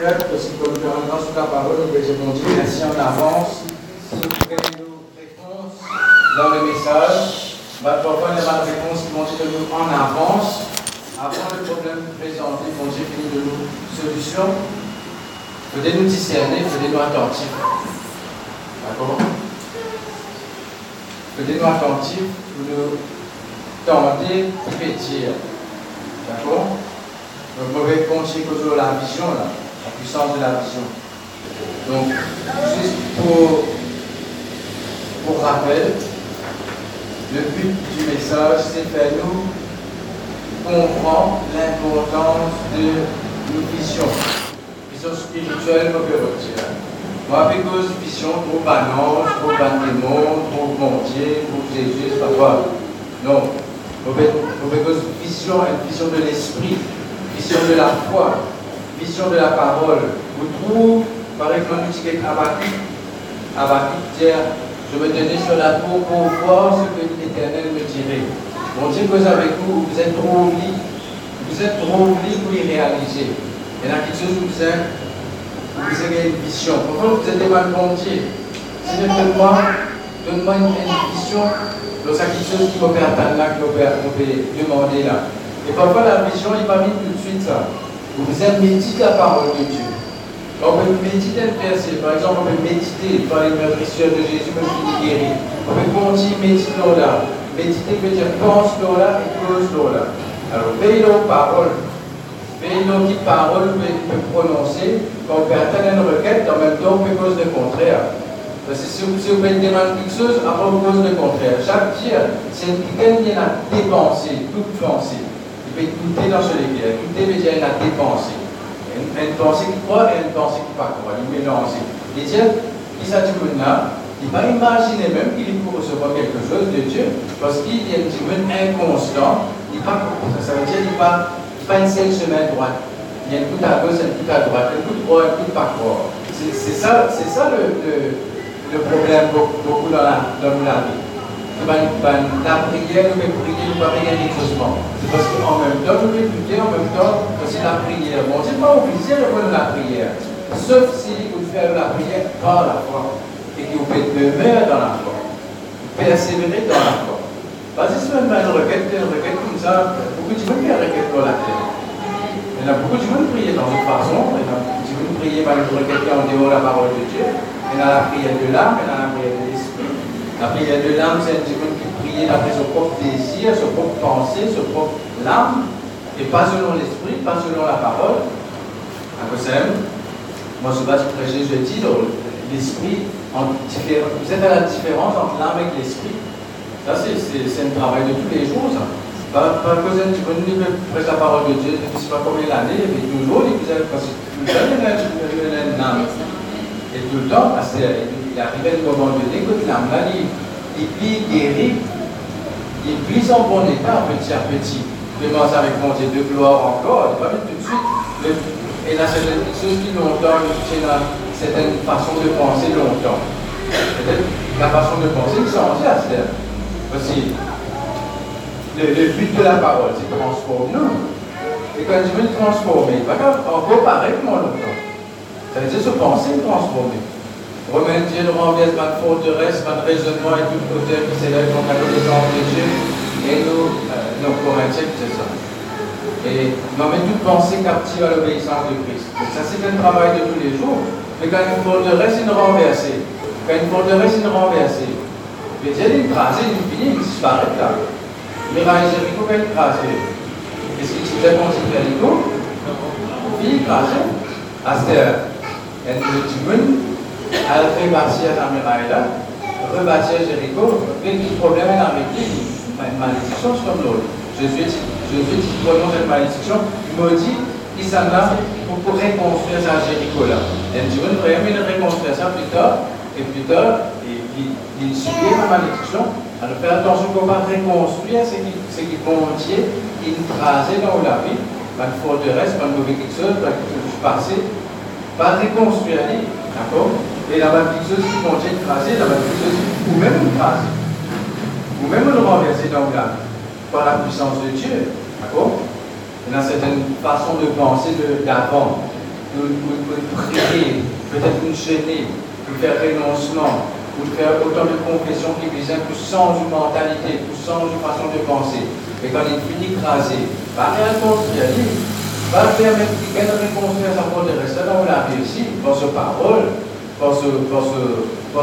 Aussi, comme nous sur la parole, nous pouvons dire ainsi en avance. Si vous pouvez nous réponses dans le message, bah, parfois il y a pas de réponse qui vont nous en avance, avant le problème présenté, vont dire de nous solution. Venez nous discerner, venez nous attentifs. D'accord Venez nous attentifs, vous nous tendez, pétir. D'accord Donc, mauvais compte toujours la vision là la puissance de la vision. Donc, juste pour, pour rappel, le but du message, c'est faire nous comprendre l'importance de nos visions. Vision spirituelle, retirer. Moi, avec cause vision, trop banal, trop ban démon, trop mon Dieu, trop Jésus, pas. Non. Avec cause vision, une vision de l'esprit, vision de la foi, vision de la parole. Vous trouvez, par exemple, nous Habakkuk, Habakkuk dit Je me tenais sur la tour pour voir ce que l'Éternel me dirait. Mon Dieu cause avec vous, vous êtes trop libre. Vous êtes trop libre pour y réaliser. Il y a quelque chose où vous êtes, vous avez une vision. Pourquoi vous êtes mal Dieu Seigneur, donne-moi donne une, vision. C'est quelque chose qui peut attendre là, qui peut demander là. Et parfois, la vision, il pas mis tout de suite ça. Vous êtes méditer la parole de Dieu. On peut méditer le verset. Par exemple, on peut méditer par les meurtrisseurs de Jésus, même qui est guéri. On peut continuer méditer là. Méditer veut dire pense là et cause là. Alors, veille nos paroles. Veille nos petites paroles peut prononcer. Quand on peut atteindre une requête, en même temps, on cause le contraire. Parce que si vous, si vous faites demander quelque chose, après vous cause le contraire. Chaque tir, c'est quelqu'un qui a dépensé, toute pensée écouter dans ce livre. Écouter veut dire la dépensée. Une pensée qui croit et une pensée qui pas croit. Il mélange. Et Dieu, ça du là, il va imaginer même qu'il peut recevoir quelque chose de Dieu, parce qu'il a un petit peu il pas, ça veut dire qu'il pas, pas une seule semaine droite. Il y a une coup à gauche, une coup à droite, une coup de croix, une coup de pas croire. C'est ça, ça le, le, problème beaucoup, beaucoup dans, la, dans la vie la prière, pouvons prier, ne rien rigoureusement. C'est parce qu'en même temps, nous pouvons prier, en même temps, c'est la prière. Bon, c'est pas obligé de faire la prière. Sauf si vous faites la prière par la foi. Et que vous pouvez demeurer dans la foi. Persévérer dans la foi. Parce que si faites une requête, une requête comme ça, beaucoup de gens qui requête dans la terre. Il y a beaucoup de gens qui prient dans une façon, il y en a beaucoup de gens qui prient par une requête en dehors de la parole de Dieu. Il y a la prière de l'âme, il y en a la prière. La prière de l'âme, c'est un petit peu qui prie d'après son propre désir, son propre pensée, son propre l'âme, et pas selon l'esprit, pas selon la parole. Moi, je vais prêcher jeudi, l'esprit, vous êtes à la différence entre l'âme et l'esprit. Ça, c'est un travail de tous les jours, ça. Pas, pas petit peu, nous prêcher la parole de Dieu je ne sais pas combien d'années, mais toujours, il vous parce que tout le temps, il y a une âme. Et tout le temps, que il arrivait moment donné que la maladie, il plie guéri, il plie son bon état petit à petit. Commence avec mon Dieu de gloire encore, va tout de suite. et là, c'est chose qui longtemps, c'est une certaine façon de penser longtemps. La façon de penser qui change à ce Aussi, le, but de la parole, c'est de transformer nous. Et quand je veux transformer, il va encore pareil mon longtemps. Ça veut dire se penser transformer. Romains Dieu nous renverse ma forteresse, ma raisonnement et toute hauteur qui s'élève contre la connaissance de Dieu. Et nous, euh, nos Corinthiens, c'est ça. Et nous met toute pensée captive à l'obéissance de Christ. ça, c'est un travail de tous les jours. Mais quand une forteresse est renversée, quand une forteresse est renversée, mais Dieu est écrasé, il finit, il disparaît là. Miraille Jéricho, quand il est écrasé, est-ce qu'il s'est pensé Jéricho Il est écrasé. Aster, elle dit, à rebâtir la muraille là, rebâtir Jéricho, et le problème est avec une malédiction sur l'autre. Jésus dit, prononce cette malédiction, il me dit, il s'en a pour, reconstruire sa Jéricho là. Et Dieu nous vraiment reconstruire ça plus tard, et plus tard, il, subit la malédiction. Alors faire attention qu'on va reconstruire ce qui, ce qui contient, écraser dans la vie, une forteresse, une mauvaise quelque chose, chose passé, pas reconstruire, d'accord? Et la chose qui contient écrasé, la chose ou même écrasé, ou même le renverser dans l'âme, par la puissance de Dieu. D'accord? Y a certaines façons de penser d'avant. de, prier, peut-être une chaîner, de faire renoncement, ou faire autant de confessions qui visent pour changer de mentalité, pour changer de façon de penser. Et quand il finit écrasé, pas rien construire, va faire qu'il de reconstruire sa propre restaurant, on l'a réussi, par sa parole, par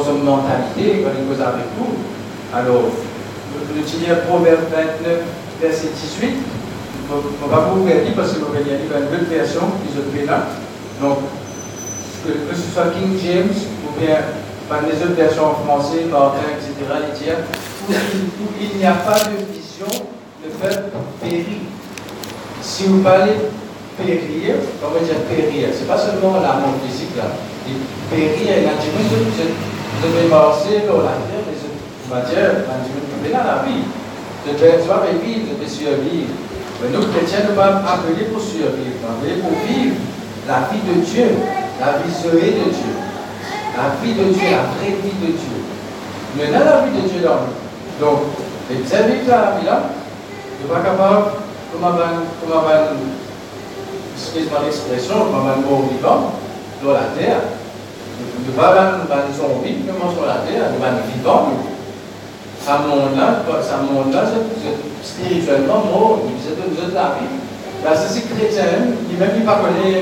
sa mentalité, quand il cause avec vous. Alors, le tiens Proverbe 29, verset 18, on va vous ouvrir parce que vous allez lire une autre version qui se fait là. Donc, que, ce soit King James ou bien par les autres versions en français, Martin, etc., les tiers, il n'y a pas de vision, le peuple périt. Si vous parlez périr, on va dire périr, c'est pas seulement la mort physique là. Périr, a dit, vous devez dans la terre, mais on va dire, devez dans la vie. Devez vivre, devez survivre. Mais nous, chrétiens, nous sommes appelés pour survivre, appelés pour vivre la vie de Dieu, la vie zoé de Dieu, la vie de Dieu, la vraie vie de Dieu. Mais dans la vie de Dieu nous. Donc, les vie là, nous pas capable, comme on excuse-moi l'expression, comme un mort vivant, dans la terre. Un zombie, nous sur la terre, sommes vivants. Ça monte là, ça monte là, c'est spirituellement mort, c'est de la vie. La société chrétienne, il même pas connaît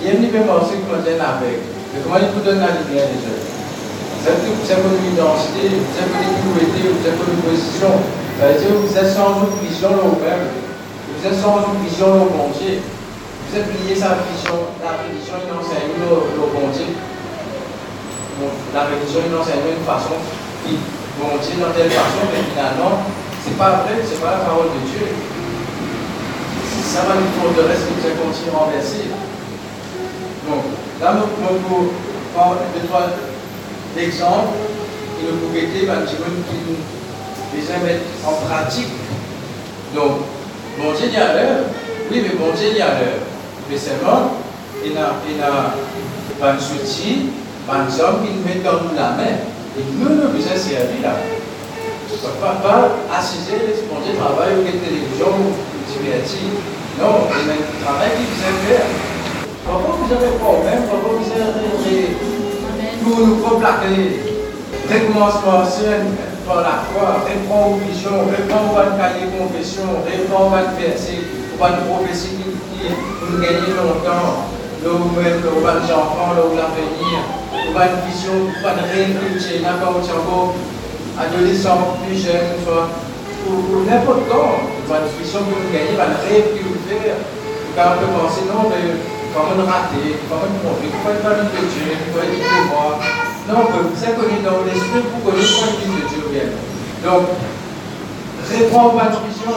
Il aime même aussi comment dire avec. Mais comment il vous donne la lumière déjà Vous avez une identité, vous avez une pureté, vous avez une position. Ça veut dire que vous êtes sans une vision au même. Vous êtes sans une vision au bon Dieu. Vous êtes lié sa vision, la religion, il enseigne au bon Dieu. La religion, il enseigne une façon qui bon Dieu dans telle façon, mais finalement, c'est pas vrai, c'est pas la parole de Dieu ça va nous forteresse qui nous a continué à renverser. Donc, là, nous pouvons prendre deux, trois exemples qui nous pouvons aider, qui nous les mettre en pratique. Donc, bon Dieu y a l'heure, oui, mais bon Dieu y a l'heure. Mais seulement, il y a, il y a pas un soutien, qui nous met dans nous la main. Et nous, nous besoin servir là. Pas, pas assiser, bon Dieu travaille ou les télévisions. Non, un travail qui vous est fait. Parfois vous avez des problèmes, parfois vous avez pour nous. Recommencement par la foi, reprendre une vision, reprendre votre cahier de confession, reprendre votre verset, votre prophétie qui nous gagner longtemps, nous-mêmes, des enfants, l'avenir, nous avons une vision, nous avons une réinculture, nous avons encore adolescents, plus jeunes, soit ou, n'importe quand, une discussion que vous gagnez, un rêve que vous faites, quand on peut penser, non, mais comment me rater, comment me tromper, pourquoi une famille de Dieu, pourquoi une de moi. Non, que vous êtes connu dans l'esprit pour connaître une de Dieu bien. Donc, répondre à votre vision.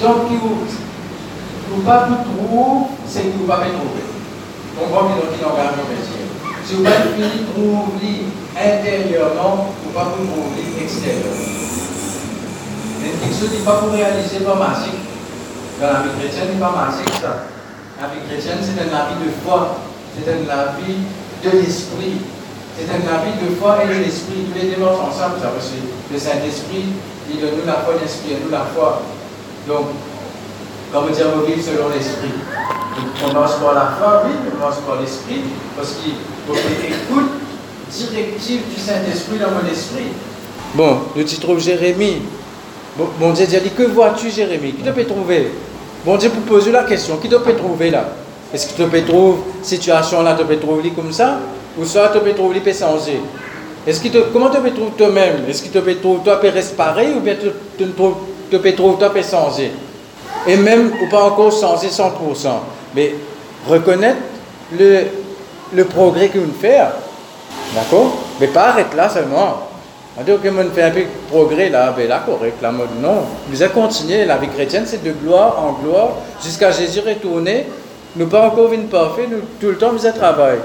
Tant que vous ne pas vous trouver, c'est que vous ne pas me trouver. On voit qu'il y a un métier. Si vous ne pas trouver intérieurement, vous ne pas vous trouver extérieurement. Ce n'est pas pour réaliser pas magique. Dans la vie chrétienne, n'est pas magique ça. La vie chrétienne, c'est un avis de foi. C'est un avis de l'esprit. C'est un avis de foi et de l'esprit. Tous les démarches ensemble, ça aussi. Le Saint-Esprit, il donne nous la foi, l'esprit et nous la foi. Donc, comme dire, vivre selon l'esprit. On commence par la foi, oui, on commence par l'esprit, parce qu'il faut écoute directive du Saint-Esprit dans mon esprit. Bon, nous y trouve Jérémie. Bon, Dieu dit, que vois-tu Jérémie? Qui te peut trouver? Bon Dieu pour poser la question, qui te peut trouver là? Est-ce que tu peux trouver situation là, tu peux trouver comme ça? Ou soit tu peux trouver peut changer est-ce que comment tu peux trouver toi-même? Est-ce que tu peux trouver toi peut respirer ou bien tu, peux trouver toi peut changer Et même, ou pas encore changer 100%. Mais reconnaître le, le progrès que vous faites. D'accord? Mais pas arrêter là seulement. On dit, ok, on fait un peu de progrès là, ben là, correct, la mode. Non, vous avez continué, la vie chrétienne, c'est de gloire en gloire, jusqu'à Jésus retourner. Nous pas encore une parfait, nous, tout le temps, vous êtes travail.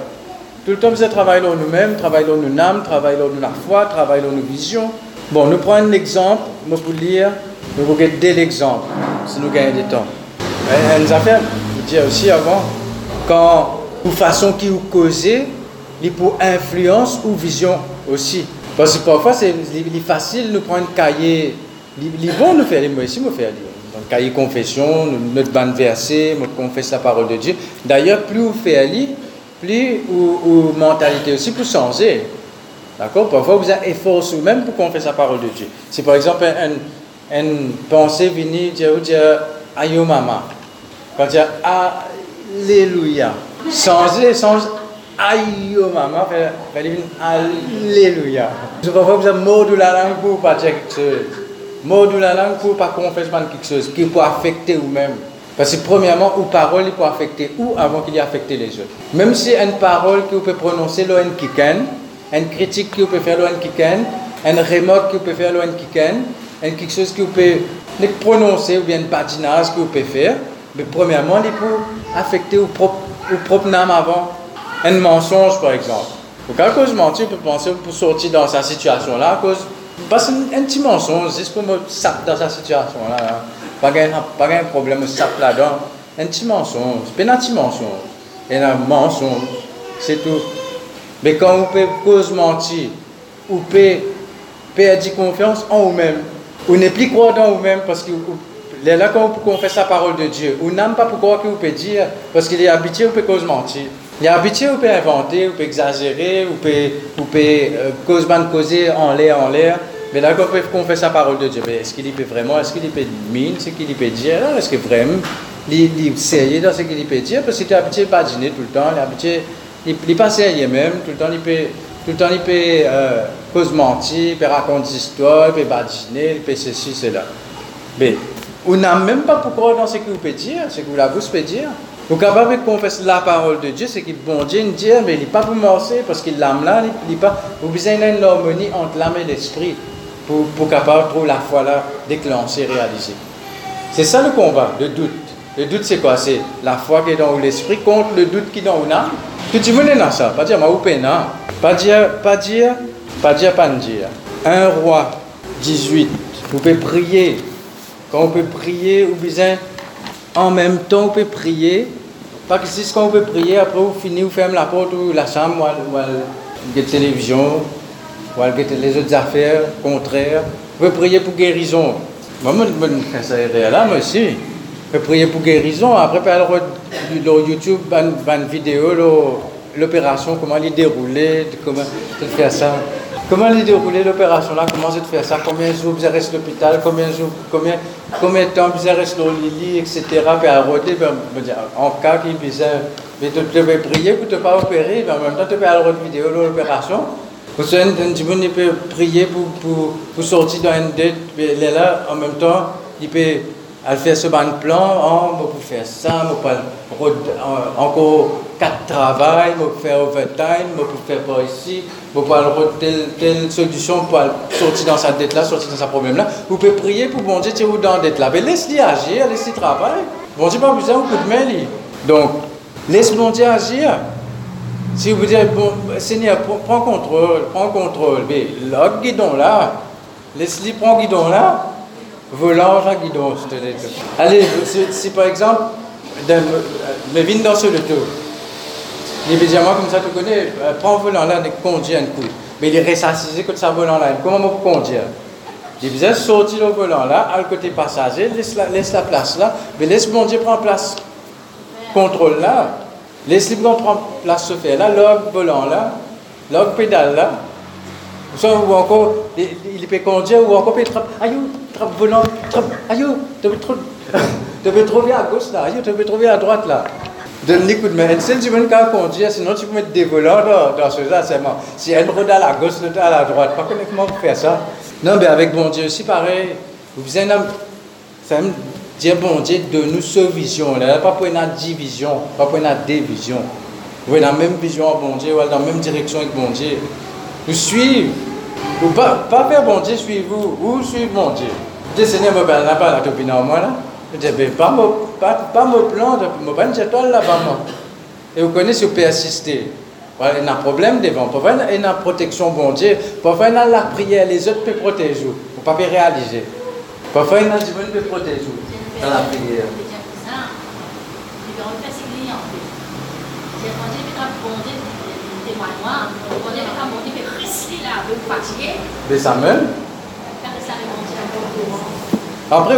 Tout le temps, vous êtes travail dans nous-mêmes, travail dans nos âmes, travail dans la foi, travail dans nos visions. Bon, nous prenons un exemple, nous pour lire, nous regardons l'exemple, si nous gagnons du temps. Et une affaire, je vous dire aussi avant, quand, ou façon qui vous causez, il pour influence ou vision aussi. Parce que parfois, c'est facile de prendre un cahier. Il est bon de faire, moi aussi, me faire lire. notre cahier confession, notre bande versée, notre confesse la parole de Dieu. D'ailleurs, plus vous faites aller, plus ou, mentalité aussi pour changer. D'accord? Parfois, vous avez effort vous-même pour confesser la parole de Dieu. Si par exemple, une pensée venir dire, dire Ayo maman, quand dire Alléluia, changer, changer. Ayo maman, fait dire Alléluia. Parfois, vous avez mot de la langue pour pas dire quelque chose. Mot de la langue pour pas confesser quelque chose qui peut affecter vous-même. Parce que premièrement, une parole peut affecter ou avant qu'il ait affecté les autres. Même si une parole que vous pouvez prononcer l'on kiken, une critique que vous pouvez faire l'on kiken, une remarque que vous pouvez faire l'on kiken, une quelque chose que vous pouvez prononcer ou bien une patinage que vous pouvez faire, mais premièrement, il peut affecter au propre, au propre âme avant. Un mensonge, par exemple. Donc, à cause de mentir, vous pouvez penser pour sortir dans cette situation-là, à cause, parce un petit mensonge, juste pour me saper dans cette situation-là. Hein. Pas de problème, ça là-dedans. Un petit mensonge, pas un petit mensonge. Un mensonge, c'est tout. Mais quand vous pouvez cause mentir, vous pouvez perdre confiance en vous-même, vous ne plus croire dans vous-même parce que là, quand vous confessez la parole de Dieu, vous n'aimez pas pourquoi vous pouvez dire, parce qu'il est habitué, vous pouvez cause mentir. Il est habitué, vous pouvez inventer, vous pouvez exagérer, vous pouvez, vous pouvez euh, cause causer en l'air, en l'air. Mais là, quand on fait sa parole de Dieu, est-ce qu'il peut vraiment, est-ce qu'il peut mine, ce qu'il peut dire, est-ce que vraiment, il est sérieux dans ce qu'il peut dire, parce qu'il est habitué à pas dîner tout le temps, il est habitué, il n'est pas sérieux même, tout le temps il peut, tout le temps il peut euh, cause mentir, il peut raconter des histoires, il peut badiner, il peut ceci, cela. Mais, on n'a même pas pourquoi dans ce qu'il peut dire, ce que vous la peut dire. Vous capable de confesser la parole de Dieu, c'est que bon Dieu nous dit, mais il n'est pas pour morcer, parce qu'il l'âme là, il n'est pas, vous avez une harmonie entre l'âme et l'esprit pour, pour capable trouver la foi là déclencher, réaliser. C'est ça le combat, le doute. Le doute, c'est quoi? C'est la foi qui est dans l'esprit contre le doute qui est dans l'âme. Que tu veux dans ça? Pas dire, ma peine, Pas dire, pas dire, pas dire, pas dire. Un roi 18. Vous pouvez prier. Quand on peut prier, vous besoin en même temps, vous pouvez prier. Pas que c'est ce qu'on peut prier, après vous finissez, vous fermez la porte ou la chambre ou, la télévision, ou les autres affaires contraires. Vous pouvez prier pour guérison. Moi, je fais là, moi aussi. Je prier pour guérison. Après, sur YouTube, une vidéo, l'opération, comment elle est déroulée, comment elle fait ça. Comment elle est déroulée l'opération là Comment elle fait ça? Combien de jours vous restez à l'hôpital? Combien de jours, combien, combien de temps vous restez dans le lit, etc. Puis à ben, en cas qu'il puisse, mais tu peux prier pour ne pas opérer, mais en même temps tu peux aller vidéo l'opération. Vous savez, il peut prier pour, pour, pour sortir d'un dette, est là, en même temps, il peut faire ce bon plan, oh, pour faire ça, pour encore quatre travail, pour faire overtime, pour faire pas ici, pour faire telle, telle solution pour sortir dans sa dette là, sortir dans sa problème là. Vous pouvez prier pour bon Dieu, tu vous dans la dette là. Mais laisse-lui agir, laisse-lui travailler. Bon Dieu, pas besoin de coup de main. Donc, laisse bon Dieu agir. Si vous dites, bon, Seigneur, prends contrôle, prends contrôle, mais le guidon là, laisse-lui prendre guidon là, volant à guidon, Allez, si, par exemple, me viens dans ce le tour, il dit, moi comme ça tu connais, euh, prends volant là, conduis un coup. Mais il est ressassisé que ça volant là, comment on peut conduire? Il dit, sortir le volant là, à côté passager, laisse la, laisse la place là, mais laisse mon Dieu prendre place. Contrôle là. Les libres prendre place se faire là, l'og volant là, l'og pédale là. Ou encore, il peut conduire ou encore, il peut aïe, trappe volant, trappe, aïe, tu peux trouver à gauche là, aïe, tu peux trouver à droite là. De main. Et si tu veux conduire, sinon tu peux mettre des volants dans, dans ce là, c'est moi. Si elle roule à la gauche, l'autre à la droite, pas comment vous faire ça. Non, mais avec bon Dieu aussi pareil. Vous avez un Dieu, bon Dieu, de nous cette vision-là, pas pour une division, pas pour une division. Vous avez la même vision, bon Dieu, dans la même direction avec bon Dieu. Nous suivre. Ou pas, pas faire bon Dieu, suivez-vous, ou suivre bon Dieu. Le Seigneur me parle pas la copine en moi là. Je dis, ben, pas mon pas, pas plan, je pas une là-bas. Et vous connaissez, vous pouvez. Voilà, il y a un problème devant. Parfois, il y a une protection bon Dieu. Parfois, il y a la prière, les autres peuvent protéger. Vous ne pouvez pas réaliser. Parfois, il y a Dieu peut protéger dans la prière.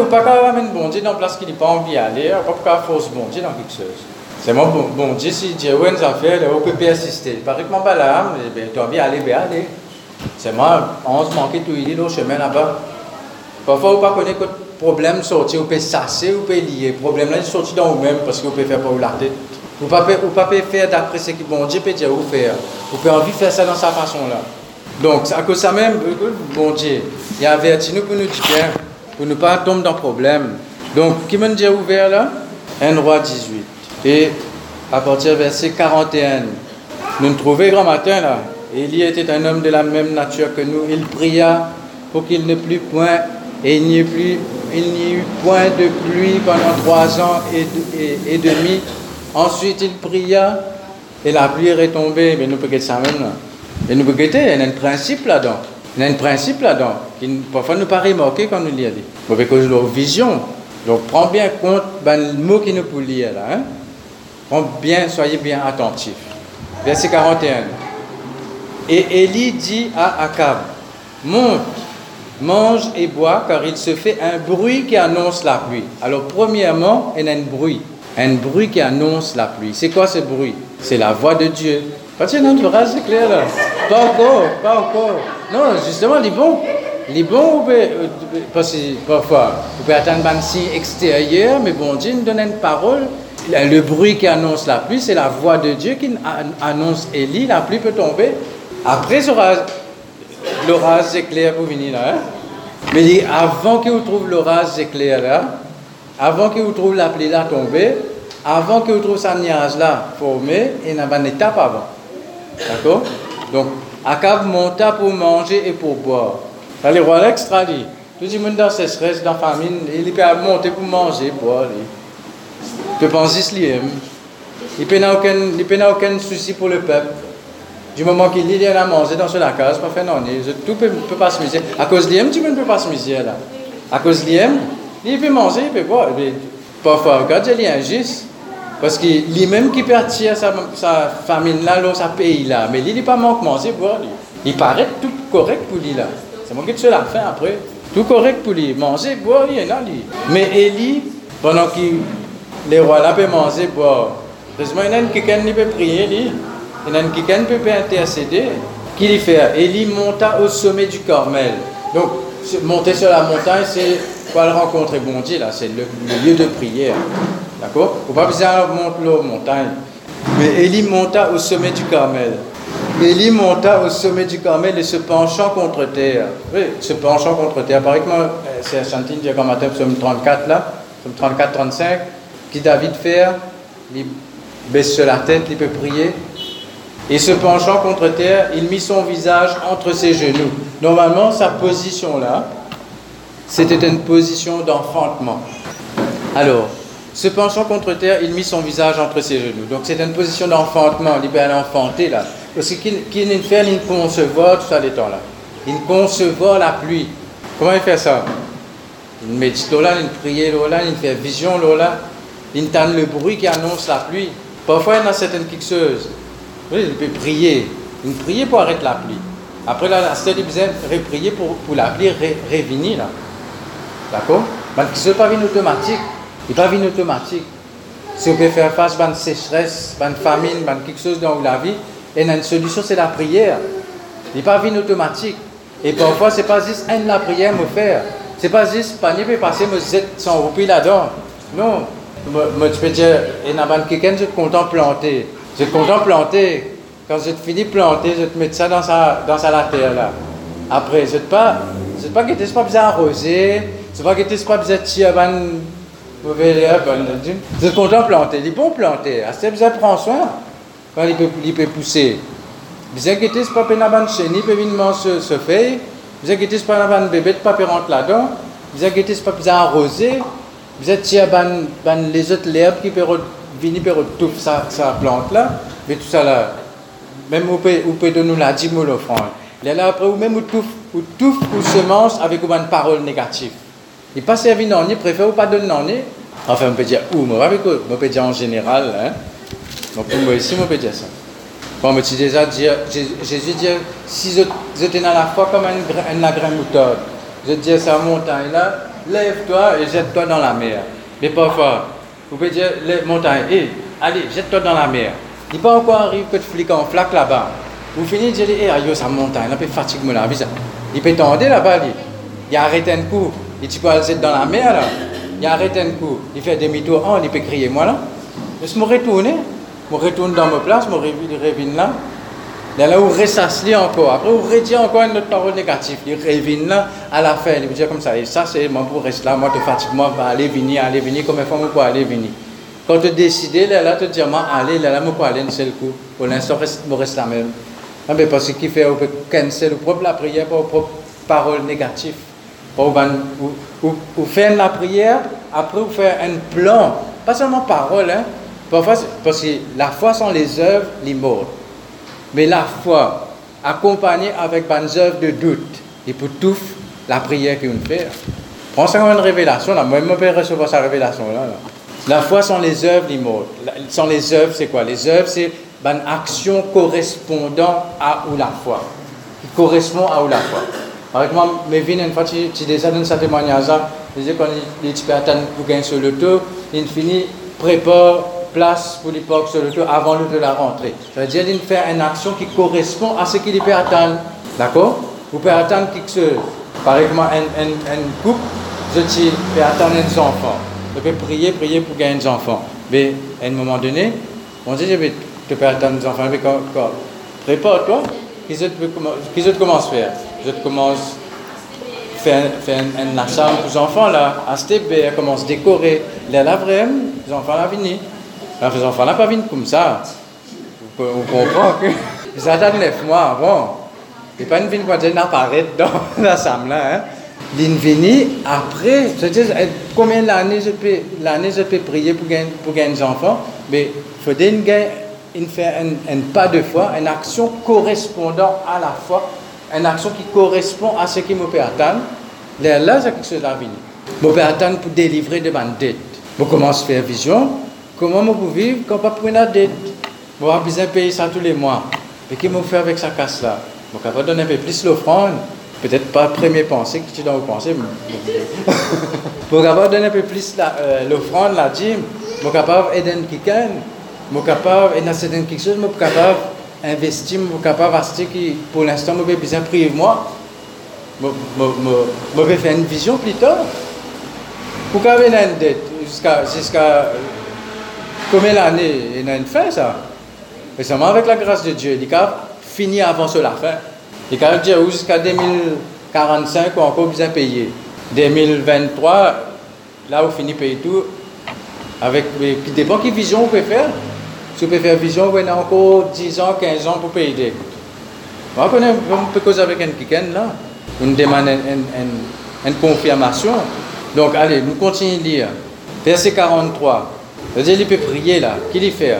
Pas quand même bon Dieu dans place qu'il n'a pas envie d'aller, ou pas force bon Dieu dans quelque chose. C'est moi, bon, bon Dieu, si Dieu a une affaire, on peut persister. Par exemple, pas là, mais tu as envie d'aller, ben aller. C'est moi, on se manque tout, il est au chemin là-bas. Parfois, on ne connaît que problème sorti, on peut sasser, on peut lier. Le problème il sorti dans vous-même parce qu'on peut faire pour la tête. Vous ne pouvez pas faire d'après ce que bon Dieu peut dire ou faire. Vous pouvez envie de faire ça dans sa façon là. Donc, à cause de ça même, bon Dieu, il a averti nous pour nous dire pour ne pas tomber dans le problème. Donc, qui m'a dit ouvert là? 1 roi 18. Et à partir du verset 41, nous nous trouvons grand matin là. Élie était un homme de la même nature que nous. Il pria pour qu'il ne plût point, et il n'y eut, eut point de pluie pendant trois ans et, et, demi. Ensuite, il pria, et la pluie est tombée. Mais nous peut ça même là. Il y a un principe là-dedans. Il y a un principe là-dedans. Qui parfois nous paraît remarquer quand nous lisons. Parce que leur vision. Donc, prends bien compte ben, le mot qui nous peut lire là. Hein? Bien, soyez bien attentifs. Verset 41. Et Élie dit à Akab, monte, mange et bois, car il se fait un bruit qui annonce la pluie. Alors, premièrement, il y a un bruit. Un bruit qui annonce la pluie. C'est quoi ce bruit? C'est la voix de Dieu. Pas tu notre phrase c'est clair là. Pas encore, pas encore. Non, justement, les bons. Les bons, parce que parfois, vous pouvez attendre un signe extérieur, mais bon Dieu nous donne une parole. Le bruit qui annonce la pluie, c'est la voix de Dieu qui annonce Élie, la pluie peut tomber. Après, l'orage éclair pour venir là. Hein? Mais avant qu'il vous trouve l'orage éclair là, avant qu'il vous trouve la pluie là tomber, avant qu'il vous trouve sa nuage là formé, il y a une étape avant. D'accord Donc, Akab monta pour manger et pour boire. Ça, les rois extra dit. Tout le monde dans sécheresse, dans famine, il peut monter pour manger, boire. Il peut penser ce Il n'a aucun, aucun souci pour le peuple. Du moment qu'il y a à manger dans la case, pas fait non, tout peut, peut pas se miser. À cause de lui, tu ne peux pas se miser là. À cause de lui, il peut manger, il peut boire. Parfois, quand il est injuste, parce que lui-même qui perd sa, sa famille là, sa pays là, mais lui, il n'est pas manque manger boire. Il paraît tout correct pour lui là. C'est moi qui te la fin après. Tout correct pour lui. Manger, boire, il est là lui. Mais Élie, pendant que les rois là peuvent manger, boire, heureusement, il y a quelqu'un qui peut prier lui. Il y a quelqu'un qui peut intercéder. Qui lui fait? Élie monta au sommet du Carmel. Donc, monter sur la montagne, c'est pas le rencontrer bon Dieu, là, c'est le, lieu de prière. D'accord? On pas besoin de monter la montagne. Mais Élie monta au sommet du Carmel. Élie monta au sommet du Carmel et se penchant contre terre. Oui, se penchant contre terre. Par exemple, euh, c'est Chantine dit comme matin, psaume 34 là, psaume 34-35, qui David fait, il baisse la tête, il peut prier. Et se penchant contre terre, il mit son visage entre ses genoux. Normalement, sa position là, c'était une position d'enfantement. Alors, se penchant contre terre, il mit son visage entre ses genoux. Donc c'est une position d'enfantement, il peut enfanter là. Parce qu'il ne fait ni concevoir tout ça les temps là. Il concevoir la pluie. Comment il fait ça? Il médite là, il prie là, il fait vision là, il entend le bruit qui annonce la pluie. Parfois il y a certaines fixeuses. Oui, il peut prier. Il prie pour arrêter la pluie. Après là, il a prier pour, pour la pluie revenir là. D'accord? Mais ce n'est pas une automatique. Il pas une automatique. Si on peut faire face à une sécheresse, à une famine, à quelque chose dans la vie, et une solution, c'est la prière. Il pas une automatique. Et parfois, ce n'est pas juste une la prière me faire. Ce n'est pas juste panier peut passer me zette son roupi là-dedans. Non. Moi, tu peux dire, et dans quelqu'un, je suis content planter. Je suis content planter. Quand je finis de planter, je te mets ça dans sa, dans sa la terre là. Après, je ne pas, je pas que tu pas besoin d'arroser, c'est pas que tu pas besoin tirer vous êtes content de planter. Il est bon planter. C'est besoin prendre soin quand il peut, il pousser. Vous inquiétez pas pour une chenille, il peut venir se, se faire. Vous inquiétez pas pour un bébé pas rentrer là-dedans. Vous inquiétez pas besoin. Vous êtes tirer les autres herbes qui peuvent venir tout sa, sa plante là. Mais tout ça là, même vous pouvez, vous pouvez donner la dîme ou l'offrande. Là, après, ou même vous tout ou semence avec une parole négative. Il pas servi non, il préfère ou pas donner non. Enfin, on peut dire où, moi, on peut dire en général. Hein. Donc, pour moi ici, on peut dire ça. Bon, mais tu déjà Jésus dit, si je, je dans la foi comme un, un grain moutarde, je dis ça montagne là, lève-toi et jette-toi dans la mer. Mais parfois, vous pouvez dire, hé, allez, jette-toi dans la mer. Il pas encore arrivé que tu flics en flaque là-bas. Vous finissez de dire, hé, aïe, ça montagne, un peu fatigue moi là, Il peut tendre là-bas, il arrête un coup, il dit quoi, c'est dans la mer là. Il arrête un coup, il fait demi-tour, oh, il peut crier moi là. Je me retourne, je retourne dans ma place, je reviens là. Là, où ressasse encore. Après, vous redit encore une autre parole négative. Il revient là, à la fin, il vous dit comme ça. Et ça, c'est moi pour rester là, moi, te fatigue, moi, va aller, venir, aller, venir, comme il faut, moi, aller, venir. Quand tu décides, là, là, tu dis, moi, aller, là, là, moi, aller un seul coup. Pour l'instant, je reste la même. Non, mais parce qu'il fait, on peut cancel propre la prière pour propre parole négative. Pour vous faire la prière, après, vous faire un plan. Pas seulement parole, hein. Parfois, parce que la foi sont les œuvres, les mots. Mais la foi, accompagnée avec des œuvres de doute, et pour tout la prière qu'on fait. Ça comme une révélation, là. Moi, je recevoir sa révélation, là. La foi sont les œuvres, les mots. Sont les œuvres, c'est quoi? Les œuvres, c'est une action correspondant à ou la foi. Qui correspond à ou la foi. Par exemple, mais viens une fois, tu, tu déjà dans ce témoignage, je disais quand il peut attendre pour gagner sur le tour, il finit, prépare place pour l'époque sur le tour avant de la rentrée. Ça veut dire qu'il fait une action qui correspond à ce qu'il peut attendre. D'accord? Vous pouvez attendre quelque chose. Par exemple, un, un, couple, je dis, peut attendre un enfant. Je peux prier, prier pour gagner un enfant. Mais à un moment donné, on dit, tu peux attendre un enfant. Mais quand, prépare-toi. Que tu commences à faire? Je commence à faire, faire une, chambre pour les enfants là, à STB, elle commence à décorer. Là, vraiment, les enfants là, venir. Alors, les enfants là, pas venir comme ça. Vous, comprenez que ils attendent neuf mois avant. Et pas une vie quand ils apparaissent dans chambre là. Hein. L'invini, après, c'est-à-dire combien d'années je peux, l'année je peux prier pour gagner, pour gagner des enfants, mais il faut faire un, un, pas de foi, une action correspondant à la foi, une action qui correspond à ce qui me peut attendre. Là, c'est quelque chose à venir. Je peux attendre pour délivrer de ma dette. Je commence à faire vision? Comment je peux vivre quand je pas prendre la dette? Je vais besoin de payer ça tous les mois. Et qu'est-ce que je fais avec sa casse-là Je vais donner un peu plus l'offrande. Peut-être pas première pensée que tu dois penser, pour capable donner un peu plus euh, l'offrande, la dîme, pour capable d'aider quelqu'un, pour capable d'aider quelque chose, pour capable d'investir, pour capable qui, pour l'instant, je vais besoin prier moi. Je vais faire une vision plus tard. Pour capable une dette jusqu'à jusqu'à combien d'années il a une fin ça. Mais seulement avec la grâce de Dieu, il a fini avant la fin. Quand je dis jusqu'à 2045, on a encore besoin de payer. 2023, là, on finit de payer tout. Avec, puis dépend quelle vision vous pouvez faire. Vous pouvez faire vision, avez encore 10 ans, 15 ans pour payer des Moi, on peut causer avec un week là. On demande une, confirmation. Donc, allez, nous continuons de lire. Verset 43. Il peut prier là. Qu'il fait?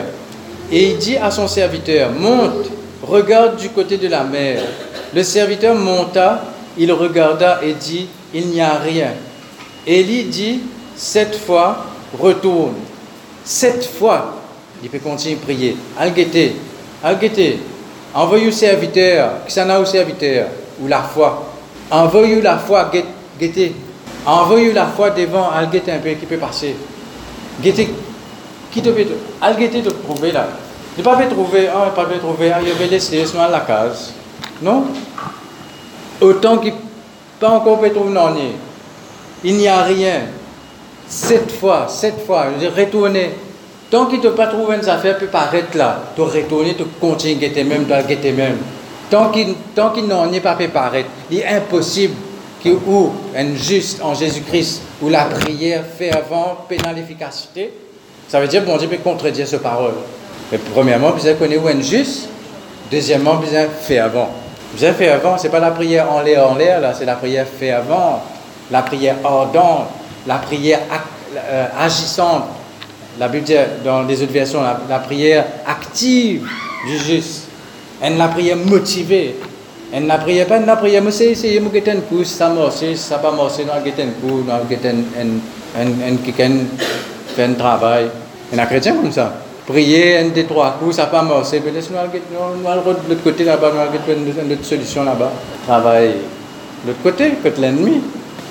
Et il dit à son serviteur Monte, regarde du côté de la mer. Le serviteur monta, il regarda et dit, il n'y a rien. Élie dit, cette fois, retourne. Cette fois, il peut continuer à prier. Al-guetter, al-guetter, envoyez au serviteur, qui s'en a au serviteur, ou la foi. Envoyez la foi, guetter. Envoyez la foi devant, al-guetter un peu, qui peut passer. Guetter, qui te peut, al-guetter te trouver là. Ne pas trouver, ah, pas trouver, ah, il va laisser, à la case. Non? Autant qu'il pas encore peut trouver Il n'y a rien. Cette fois, cette fois, je dis retourner. Tant qu'il ne pas trouvé une affaire, peut pas arrêter là. Tu retourner, tu continues à même, tu guetter même. Tant qu'il tant qu'il n'en est pas préparé, il est impossible que ou un juste en Jésus-Christ, où la prière fait avant pénal efficacité, ça veut dire bon Dieu peut contredire ce parole. Mais premièrement, vous avez où un juste, deuxièmement, vous fait avant. Vous fait avant, ce n'est pas la prière en l'air, en l'air, là, c'est la prière fait avant, la prière ardente, la prière euh, agissante. La Bible dit dans les autres versions, la, prière active du juste. Et la prière motivée. Et la prière pas la prière, mais c'est essayer de faire un coup, ça marche, ça pas marcher, on faire un coup, on faire un, un, un, travail. Et un chrétien comme ça prier un des trois coups, ça pas marché. Mais laisse-nous aller de l'autre côté là-bas, nous une autre solution là-bas. Travailler de l'autre côté, que l'ennemi.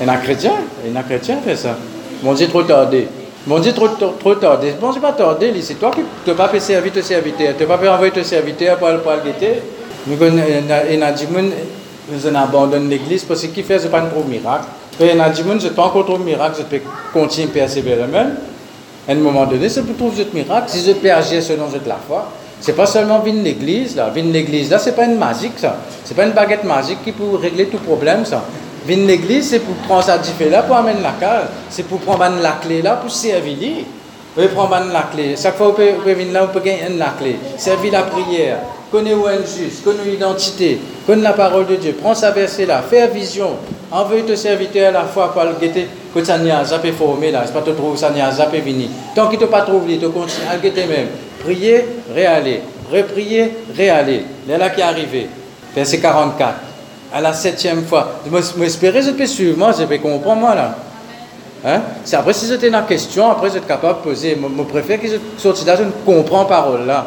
Il a chrétien, il a chrétien fait ça. Mon Dieu trop tardé. Mon Dieu trop, trop, tardé. Bon Dieu pas tardé, c'est toi qui ne pas fait servir ton serviteur. Tu pas fait envoyer ton serviteur pour, pour le guetter. Nous, y a des gens qui abandonnent l'église parce qu'ils font pas un miracle. Et y a gens qui pas encore trop miracle, je peux continuer à persévérer même. À un moment donné, c'est pour trouver ce miracle. Si je peux agir selon la foi, c'est pas seulement venir l'église là. Venir l'église là, c'est pas une magique ça. C'est pas une baguette magique qui peut régler tout problème ça. Venir l'église, c'est pour prendre sa diffé là pour amener la cale. C'est pour prendre la clé là pour servir. Vous prendre la clé. Chaque fois que vous venir là, vous pouvez gagner la clé. Servir la prière. Connaître où est juste. Connaître l'identité. Connaître la parole de Dieu. Prends sa verset là. Faire vision. Envoyer te serviteur à la fois pour le guetter. Que ça n'y a pas formé là. C'est pas te trouver ça n'y a pas venir. Tant qu'il ne pas trouvé, tu continues à guetter même. Prier, réaller. Reprier, réaller. C'est là qui est arrivé. Verset 44. À la septième fois. Je m'espère je peux suivre. Moi, je peux comprendre moi là. Hein? C'est après, si c'était une question, après, vous êtes capable de poser. Je préfère que je sorte là, je ne comprends pas parole là.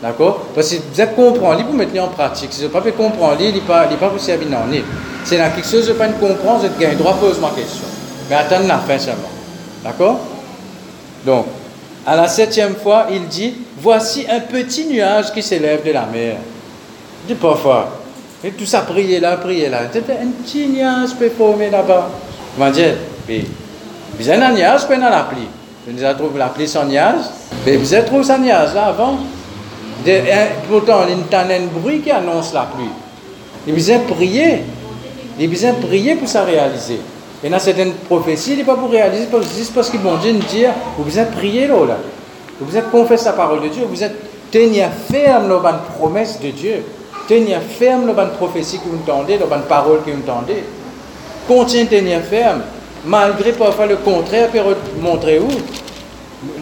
D'accord? Parce que vous êtes comprenez, vous mettez en pratique. Si vous n'avez pas comprendre, il n'est pas, pas vous servir dans C'est dans quelque chose que je ne comprends, vous avez droit poser ma question. Mais attendez la fin seulement. D'accord? Donc, à la septième fois, il dit Voici un petit nuage qui s'élève de la mer. Je dis parfois, et tout ça, prier là, prier là. C'est un petit peut former là-bas. On dire, mais vous avez un nuage, puis dans la pluie. Vous avez trouvé la pluie sans nuage, mais vous avez trouvé sans nuage là avant. De, pourtant, il y a un bruit qui annonce la pluie. Il vous a prié. Il vous a prié pour ça réaliser. Et dans certaines prophéties, il n'est pas pour réaliser, parce qu'ils vont dire, vous êtes prié là, là. Vous êtes confessé la parole de Dieu, vous êtes tenu ferme dans la promesse de Dieu. Tenir ferme dans la prophétie que vous entendez, dans la parole que vous entendez. Continuez de tenir ferme, malgré parfois le contraire peut montrer où?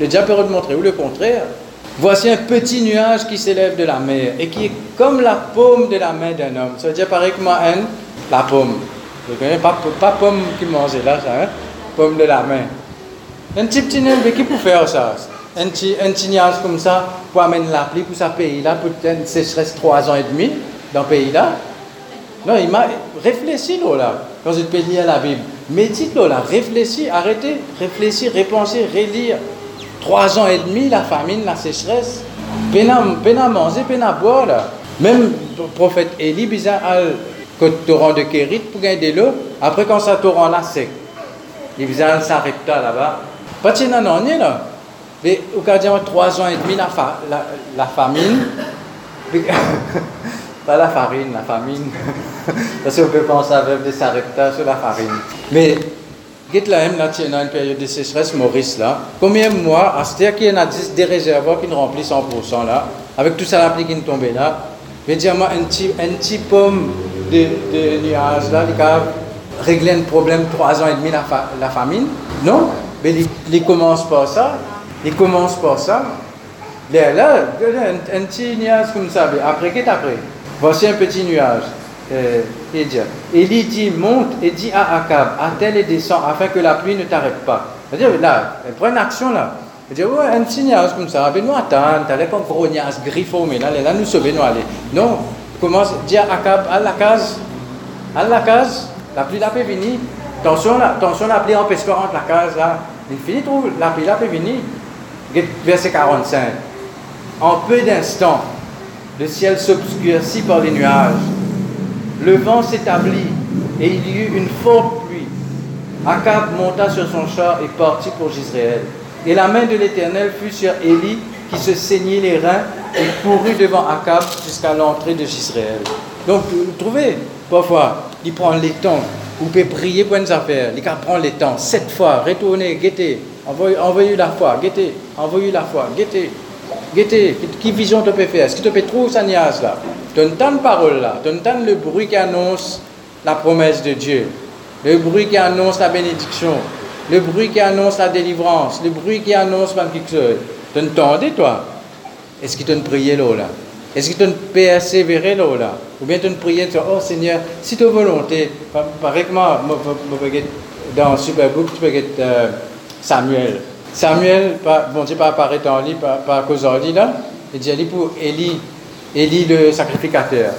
Le diable peut montrer où le contraire? Voici un petit nuage qui s'élève de la mer et qui est comme la paume de la main d'un homme. Ça veut dire pareil comme un, la paume. Vous connaissez pas, pas pomme qui mangeait là, ça, hein? Pomme de la main. Un petit petit mais qui peut faire ça Un petit, comme ça pour amener la pluie pour ce pays-là, peut-être une sécheresse trois ans et demi dans ce pays-là. Non, il m'a réfléchi là, quand je peux lire la Bible. Médite là, réfléchis, arrêtez, réfléchis, repensez, relire. Trois ans et demi, la famine, la sécheresse. Peine à, manger, peine à boire là. Même le prophète Élie, bizarre, que torrent de Kérit pour gagner de l'eau. Après, quand ça torrent là sec, il faisait un là-bas. Pas de là. Mais au cas trois ans et demi, la, la, la famine. pas la farine, la famine. Parce qu'on peut penser avec des sareptas sur la farine. Mais, Git là, là, tu une période de sécheresse, Maurice, là. Combien de mois, à ce qu'il y en a des réservoirs qui ne remplissent 100% là, avec tout ça, la pluie qui est tombée là, je vais dire, moi, un petit, un petit pomme de, de nuages là, il a régler un problème trois ans et demi la, la famine. Non, mais il, il commence par ça. Il commence par ça. Là, là un, un, petit nuage comme ça. Après, qu'est-ce après Voici un petit nuage. Euh, et dit, Élie dit, monte et dit à Akab, attelle et descend afin que la pluie ne t'arrête pas. C'est-à-dire, là, prend une action là. Il dit, ouais, un petit nuage comme ça, ben nous attendre, l'air comme gros nuage griffon, mais là, là, nous sauver, nous aller. Non, commence, dit à Akab, à la case, à la case, la pluie là peut venir. Attention, la, attention, la pluie empêche pas entre la case là. Il finit la pluie là peut venir. Verset 45. En peu d'instants, le ciel s'obscurcit par les nuages. Le vent s'établit et il y eut une forte pluie. Akab monta sur son char et partit pour Gisraël. Et la main de l'Éternel fut sur Élie qui se saignait les reins et courut devant Akab jusqu'à l'entrée de Gisraël. Donc, vous trouvez, parfois, il prend les temps. Vous pouvez prier pour une affaire. Il prend les temps. Sept fois, retournez, guettez. Envoyez, la foi, guettez. Envoyez la foi, guettez. Guettez. Qui vision tu peux faire? Est-ce que tu peux trouver niaise là Tu entends de parole là. Tu entends le bruit qui annonce la promesse de Dieu. Le bruit qui annonce la bénédiction. Le bruit qui annonce la délivrance. Le bruit qui annonce quelque chose. Tu entendais toi Est-ce qu'il te prié là est-ce que tu peux persévérer là, là? Ou bien tu peux prier, oh Seigneur, si tu as volonté, par exemple, dans Superbook, tu peux être euh, Samuel. Samuel, bon Dieu, pas apparaître en lit, pas, à cause de lit là, il dit pour Élie, Élie le sacrificateur.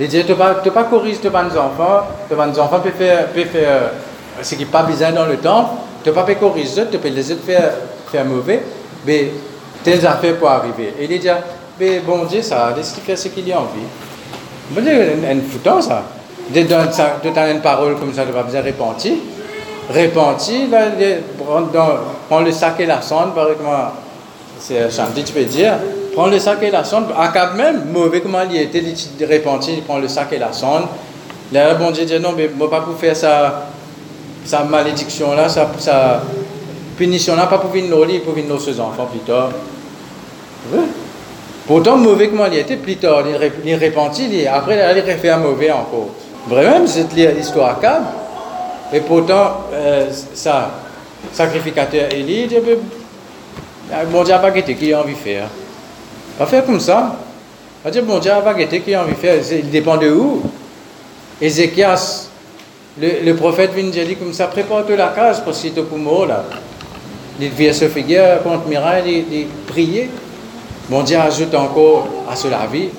Il dit, tu ne pas corriger tes enfants, tes enfants peuvent faire, peuvent faire ce qui n'est pas besoin dans le temps, tu ne peux pas corriger, tu peux les faire, faire mauvais, mais telles affaires pour arriver. Et il dit, mais bon Dieu, ça, laisse faire ce qu'il a envie. Bon Dieu, un foutant ça. De donner une parole comme ça, tu vas besoin repentir. Repentir, prends le sac et la sonde, par exemple, c'est chanté, tu peux dire. Prends le sac et la sonde, à cap même, mauvais comment il était, il repentir, il prend le sac et la sonde. Là, bon Dieu dit, non, mais moi, pas pour faire ça sa malédiction là, sa, punition là, pas pour venir nous pour venir nos enfants plus tard. Pourtant, mauvais comment il était plus tard, il, il repentit, après il a fait un mauvais encore. Vraiment, c'est l'histoire à câble. Et pourtant, euh, ça, sacrificateur Élie, bon Dieu n'a pas guetté qui a envie de faire. Pas faire comme ça. Pas dire bon Dieu n'a pas guetté qui a envie de faire. Il dépend de où? Ézéchias, le, prophète vient dire comme ça, prépare-toi la case que c'est pour mort là. Il vient se faire contre Mirail, il prier. Bon Dieu ajoute encore à cela vie.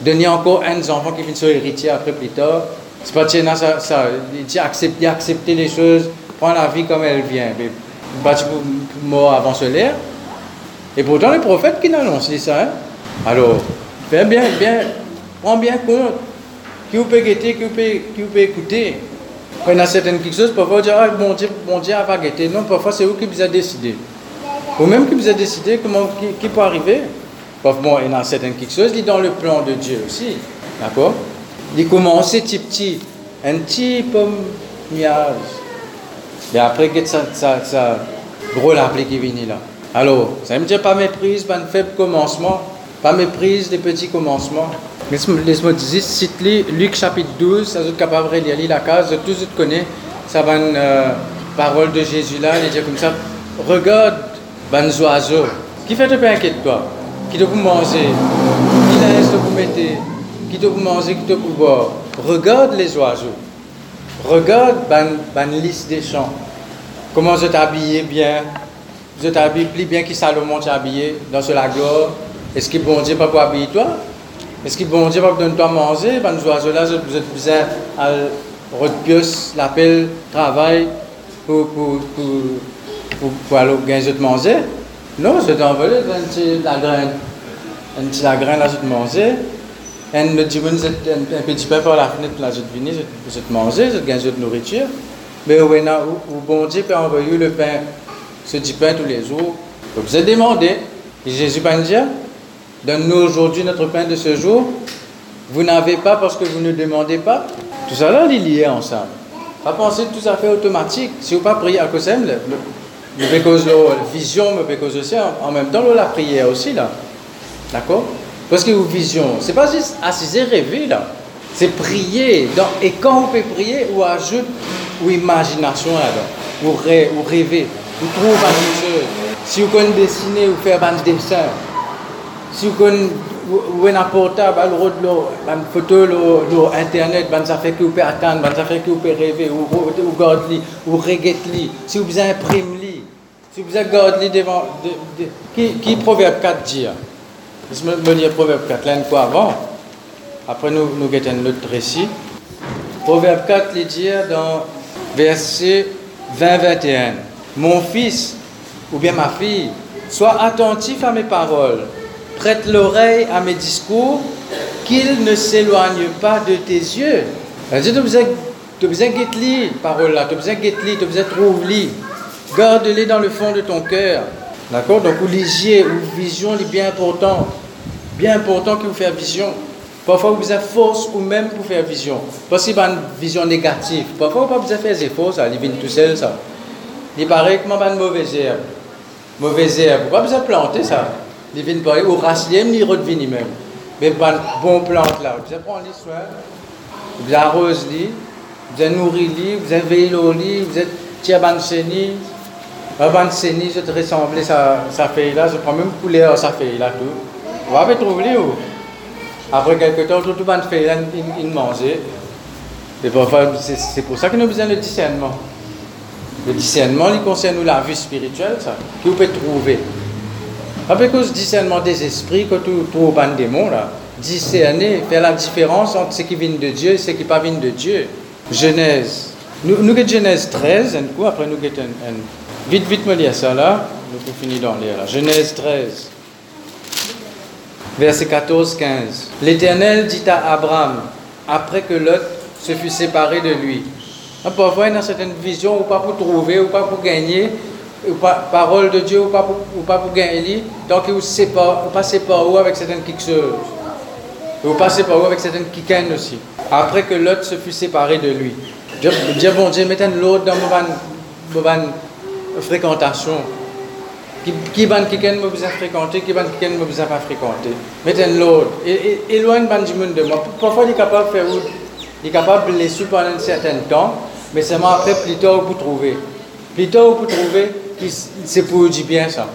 Donner encore un des enfants qui viennent sur héritier après plus tard. C'est pas tiens, ça, ça, il dit accepter, les choses, prendre la vie comme elle vient. Mais pas mort avant cela. Et pourtant, les prophètes qui n'annoncent ça. Hein? Alors, fais bien, bien, prends bien compte qui vous peut guetter, qui vous peut, écouter? Quand il y a certaines quelque chose, parfois on dit, ah, bon Dieu, bon Dieu va guetter. Non, parfois c'est vous qui vous avez décidé. Ou même qui vous avez décidé comment, qui, peut arriver. Parfois, bon, il y a certaines quelque chose, il est dans le plan de Dieu aussi. D'accord? Il commence petit petit, un petit pomme nuage. Et après, ça, ça, ça gros l'appli qui vient là. Alors, ça me dit pas méprise, pas un faible commencement, pas méprise des petits commencements. Laisse-moi dire, cite Luc chapitre 12, ça vous capable de lire la case, tout le connaît, ça va une euh, parole de Jésus là, il dit comme ça, regarde, ben oiseaux, qui fait te pas inquiète toi, qui te vous manger, qui laisse te vous mettre, qui te manger, qui te boire, regarde les oiseaux, regarde ben liste des champs, comment je t'habille bien, je t'habille plus bien que Salomon t'a habillé dans ce lago, est-ce que bon Dieu pas pour habiller toi? Est-ce que bon Dieu va vous donner toi manger Ben, nous oiseaux là, êtes besoin à repius, l'appel, travail pour, pour, pour, pour, aller gagner de manger Non, envolé un petit la graine. Petit la graine là, je te manger. Un petit vous êtes un petit peu par la fenêtre là, je te venir, je te manger, je te gagner de nourriture. Mais où, où bon Dieu peut envoyer le pain, ce petit pain tous les jours. vous êtes demandé. Jésus va dire Donne-nous aujourd'hui notre pain de ce jour. Vous n'avez pas parce que vous ne demandez pas. Tout ça là, il est ensemble. Pas penser tout à fait automatique. Si vous pas prier à cause de la vision, mais cause aussi en même temps la prière aussi là. D'accord? Parce que vous vision, c'est pas juste assiser rêver là. C'est prier. et quand vous pouvez prier, vous ajoute ou imagination là Ou, rêver. Vous trouvez quelque chose. Si vous connaissez dessiner ou faire un dessin, si vous avez un portable, une photo, sur internet, ça fait que vous pouvez attendre, ça fait que vous pouvez rêver, ou vous gardez, ou regardez, si vous imprimez, si vous gardez devant, qui, qui Proverbe 4 dit Je me lire Proverbe 4, l'année quoi avant. Après, nous, nous un autre récit. Proverbe 4, il dit dans verset 20-21 Mon fils, ou bien ma fille, sois attentif à mes paroles prête l'oreille à mes discours, qu'il ne s'éloigne pas de tes yeux. Tu as besoin de parole là, tu as besoin de tu as besoin de trouver Garde-les dans le fond de ton cœur. D'accord? Donc, ou lisiez, ou vision, est bien important. Bien important que vous fassiez vision. Parfois, vous avez force ou même pour faire vision. Parce qu'il y une vision négative. Parfois, vous de faire des efforts, ça. Il vient tout seul, ça. Il paraît que une mauvaise herbe. Mauvaise herbe. Vous de planter ça? Les vignes pas au racine ni redvini même mais pas bon plante là vous prendre les soins vous arrose li vous nourrir li vous veillé l'eau li vous êtes tia ban seni ban seni je te ressemble ça ça fait là je prends même couleur ça fait là tout vous va trouver où après quelques temps tout ban fait là il manger. C'est pour ça que nous avons besoin de discernement. Le discernement il concerne la vie spirituelle ça. Que vous pouvez trouver. Avec le discernement des esprits, que tout, tout ban démon là, discerner, faire la différence entre ce qui vient de Dieu et ce qui pas vient de Dieu. Genèse. Nous, nous avons Genèse 13, un coup, après nous avons un, Vite, vite me lire ça là, nous finir d'en lire là. Genèse 13, verset 14-15. L'Éternel dit à Abraham, après que Lot se fut séparé de lui. Parfois, il y a certaines visions, ou pas pour trouver, ou pas pour gagner, ou pas, parole de Dieu, ou pas pour, ou pas pour gagner, donc il ne passe pas où avec certaines. Vous passez par où avec certaines kikaines aussi? Après que l'autre se fut séparé de lui. Dieu, bon Dieu, mettez l'autre dans ma fréquentation. Qui van kiken me besoin fréquenter, qui van kiken me besoin pas fréquenter. Mettez l'autre. Éloigne ban du monde de moi. Parfois, il est capable de faire il est capable de laisser pendant un certain temps, mais c'est après plus tard pour trouver. Plus tard pour trouver, c'est pour du bien ça.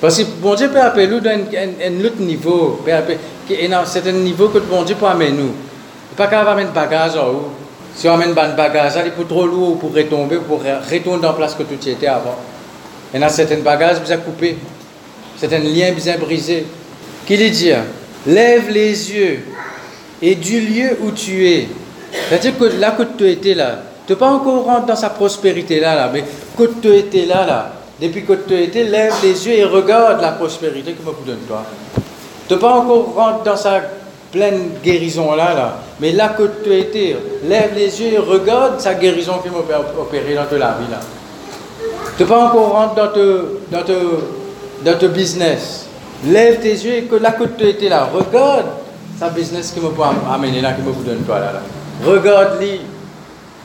Parce que bon Dieu peut appeler nous dans un, autre niveau, peut appeler, un certain niveau que bon Dieu peut amener nous. Pas qu'à amener un bagage en haut. Si on amène un bagage, il est trop lourd pour retomber, pour retourner dans la place que tu étais avant. Il y a certains bagages bien coupés, certains liens bien brisés. Qu'il dit Lève les yeux et du lieu où tu es. C'est-à-dire que là que tu étais là, tu n'es pas encore rentré dans sa prospérité là, là mais que tu étais là, là, depuis que tu étais, lève les yeux et regarde la prospérité que me donne toi. Tu n'es pas encore rentré dans sa pleine guérison là, là. Mais là que tu étais, lève les yeux et regarde sa guérison qui m'a opéré dans ta vie là. Tu pas encore rentré dans ton dans dans business. Lève tes yeux et que là que tu étais là, regarde sa business qui me peut amener là, qui me donne toi là. là. Regarde-lui.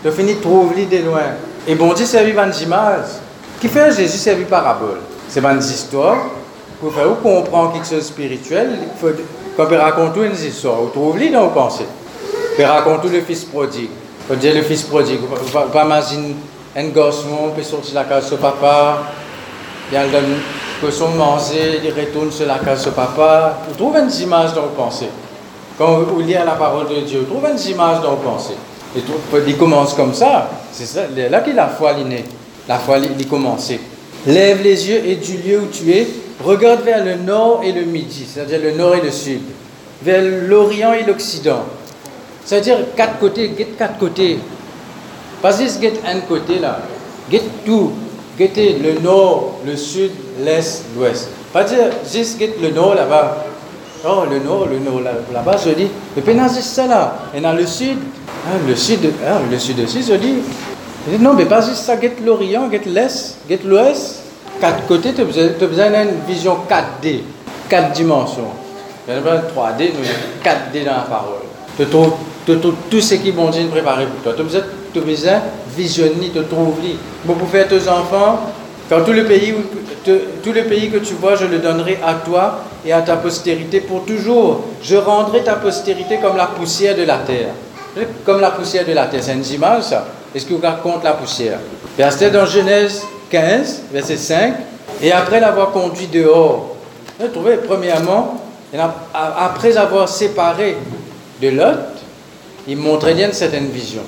Tu finis de trouver de loin. Et bon Dieu, c'est vivre en image. Qui fait Jésus servi parabole C'est une histoire pour faire comprendre quelque chose de spirituel. Quand on raconte une histoire, on trouve les dans vos pensées. On raconte le fils prodigue. On dit le fils prodigue. Va imaginer un garçon peut sortir de la case de papa. Il donne que son manger, il retourne sur la case de papa. On trouve une image dans vos pensées. Quand vous lisez la parole de Dieu, on trouve une image dans vos pensées. Et il commence comme ça. C'est là qu'il a la foi l'inné. La foi il commencé. Lève les yeux et du lieu où tu es, regarde vers le nord et le midi, c'est-à-dire le nord et le sud, vers l'orient et l'occident. C'est-à-dire quatre côtés, quatre côtés. Pas juste get un côté là, get tout. Guettez le nord, le sud, l'est, l'ouest. Pas dire juste get le nord là-bas. Oh, le nord, le nord là-bas, je dis, mais pas juste ça là. Et dans le sud, ah, le sud, ah, le sud aussi, je dis, non, mais pas juste ça, get l'Orient, get l'Est, get l'Ouest. Quatre côtés, tu as besoin, d'une vision 4D, quatre dimensions. Il n'y a pas 3D, nous 4D dans la parole. Tu trouves, tout ce qui bon Dieu préparé pour toi. Tu as besoin, tu besoin visionner, te trouver. Bon, pour faire tes enfants, quand tout le, pays, tout le pays que tu vois, je le donnerai à toi et à ta postérité pour toujours. Je rendrai ta postérité comme la poussière de la terre. Comme la poussière de la terre, c'est une image ça. Est-ce que vous raconte la poussière? C'était dans Genèse 15, verset 5. Et après l'avoir conduit dehors, vous trouvez, premièrement, après avoir séparé de Lot, il montrait bien une certaine vision.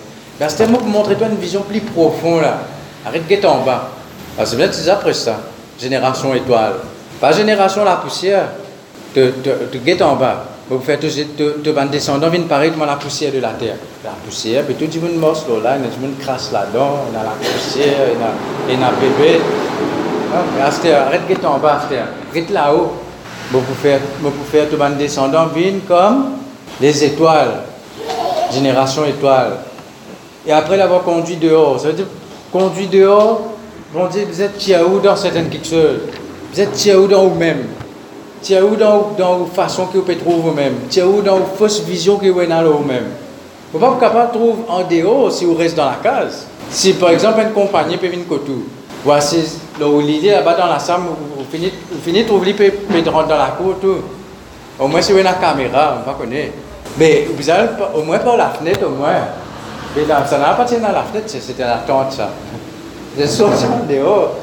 C'était moi pour montrer toi une vision plus profonde là. Arrête de en bas. c'est bien c'est après ça. Génération étoile. Pas génération la poussière. De, de, en bas. Vous faites de, de, descendants viennent pareil la poussière de la terre. La poussière, puis tout le monde morceau là, il y a tout le monde crasse là-dedans, il y a la poussière, il y a, bébé. Ah, arrête de en bas, arrête là-haut. Vous pouvez faire, tout le descendants viennent comme les étoiles, génération étoile. Et après l'avoir conduit dehors, ça veut dire conduit dehors, vous êtes tiaou dans certaines quelque chose. Vous êtes tiaou dans vous-même. Où dans dans façon que vous pouvez trouver vous-même. Où dans fausse vision que vous avez vous-même. Vous n'êtes pas capable de trouver en dehors si vous restez dans la case. Si par exemple une compagnie peut venir tout, voici l'idée là-bas dans la salle, vous finissez finissez trouver peut rentrer dans la cour tout. Au moins si vous avez la caméra, on va connaître. Mais vous allez au moins par la fenêtre au moins. Mais là, ça n'a pas été dans la fenêtre, c'était la tente ça. De sortir dehors.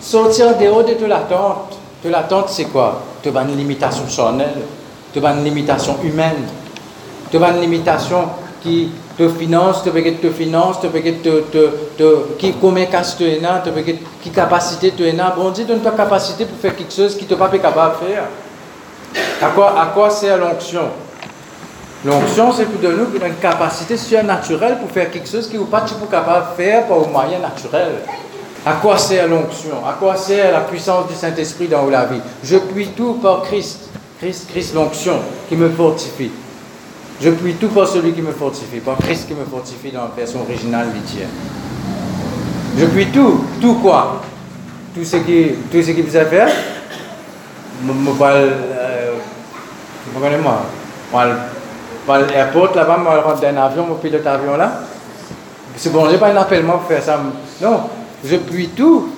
Sortir dehors de la tente. De la tente, c'est quoi? Tu as une limitation charnelle, tu as une limitation humaine, tu as une limitation qui te finance, te te finance, te te, te, te, qui casse tu es là, qui capacité tu es là. Bon Dieu donne ta capacité pour faire quelque chose qui tu pas capable de faire. À quoi, à quoi sert l'onction? L'onction, c'est pour donner une capacité surnaturelle pour faire quelque chose qui n'est pas capable de faire par un moyen naturel. À quoi sert l'onction À quoi sert la puissance du Saint-Esprit dans la vie Je puis tout par Christ. Christ, Christ l'onction qui me fortifie. Je puis tout par celui qui me fortifie, par Christ qui me fortifie dans la version originale litière. Je puis tout. Tout quoi Tout ce qui, tout ce qui vous a fait Je vous connaissez moi, à l'aéroport là-bas, je rentre dans un avion, je pilote l'avion là. C'est bon, je n'ai pas un appel moi pour faire ça. Non, je puis tout